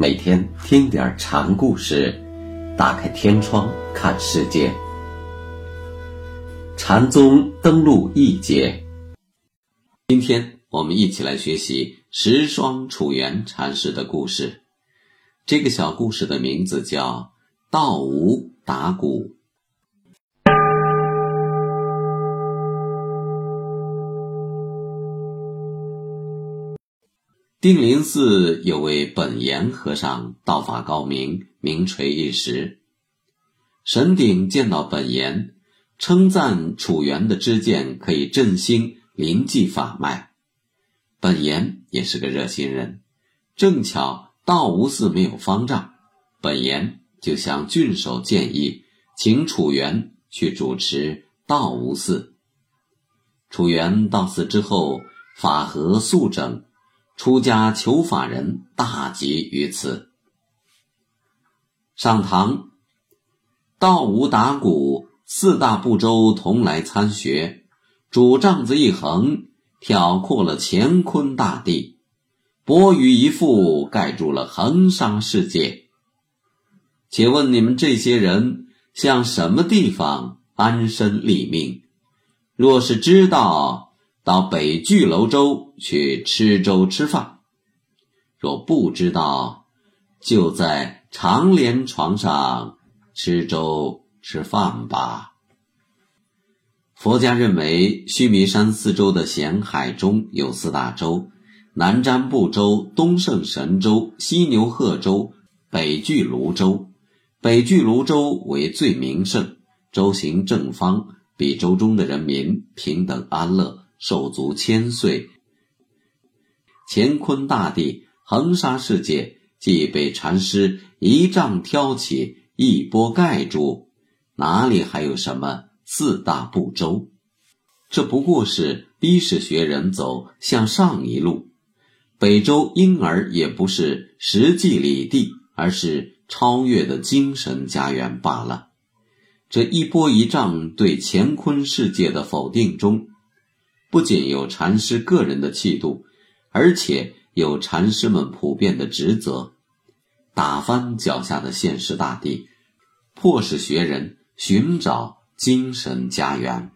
每天听点禅故事，打开天窗看世界。禅宗登陆一节，今天我们一起来学习十双楚原禅师的故事。这个小故事的名字叫《道无打鼓》。定林寺有位本岩和尚，道法高明，名垂一时。神鼎见到本岩，称赞楚原的知见可以振兴临济法脉。本岩也是个热心人，正巧道无寺没有方丈，本岩就向郡守建议，请楚原去主持道无寺。楚原到寺之后，法和肃整。出家求法人大集于此。上堂，道无打鼓，四大部洲同来参学。主杖子一横，挑阔了乾坤大地；钵盂一覆，盖住了恒沙世界。且问你们这些人，向什么地方安身立命？若是知道。到北俱楼州去吃粥吃饭，若不知道，就在长连床上吃粥吃饭吧。佛家认为，须弥山四周的咸海中有四大洲：南瞻部洲、东胜神州、西牛贺州、北俱泸州。北俱泸州为最名胜，洲行正方，比州中的人民平等安乐。寿足千岁，乾坤大地、横沙世界，既被禅师一丈挑起，一波盖住，哪里还有什么四大不周？这不过是逼使学人走向上一路。北周因而也不是实际里地，而是超越的精神家园罢了。这一波一丈对乾坤世界的否定中。不仅有禅师个人的气度，而且有禅师们普遍的职责，打翻脚下的现实大地，迫使学人寻找精神家园。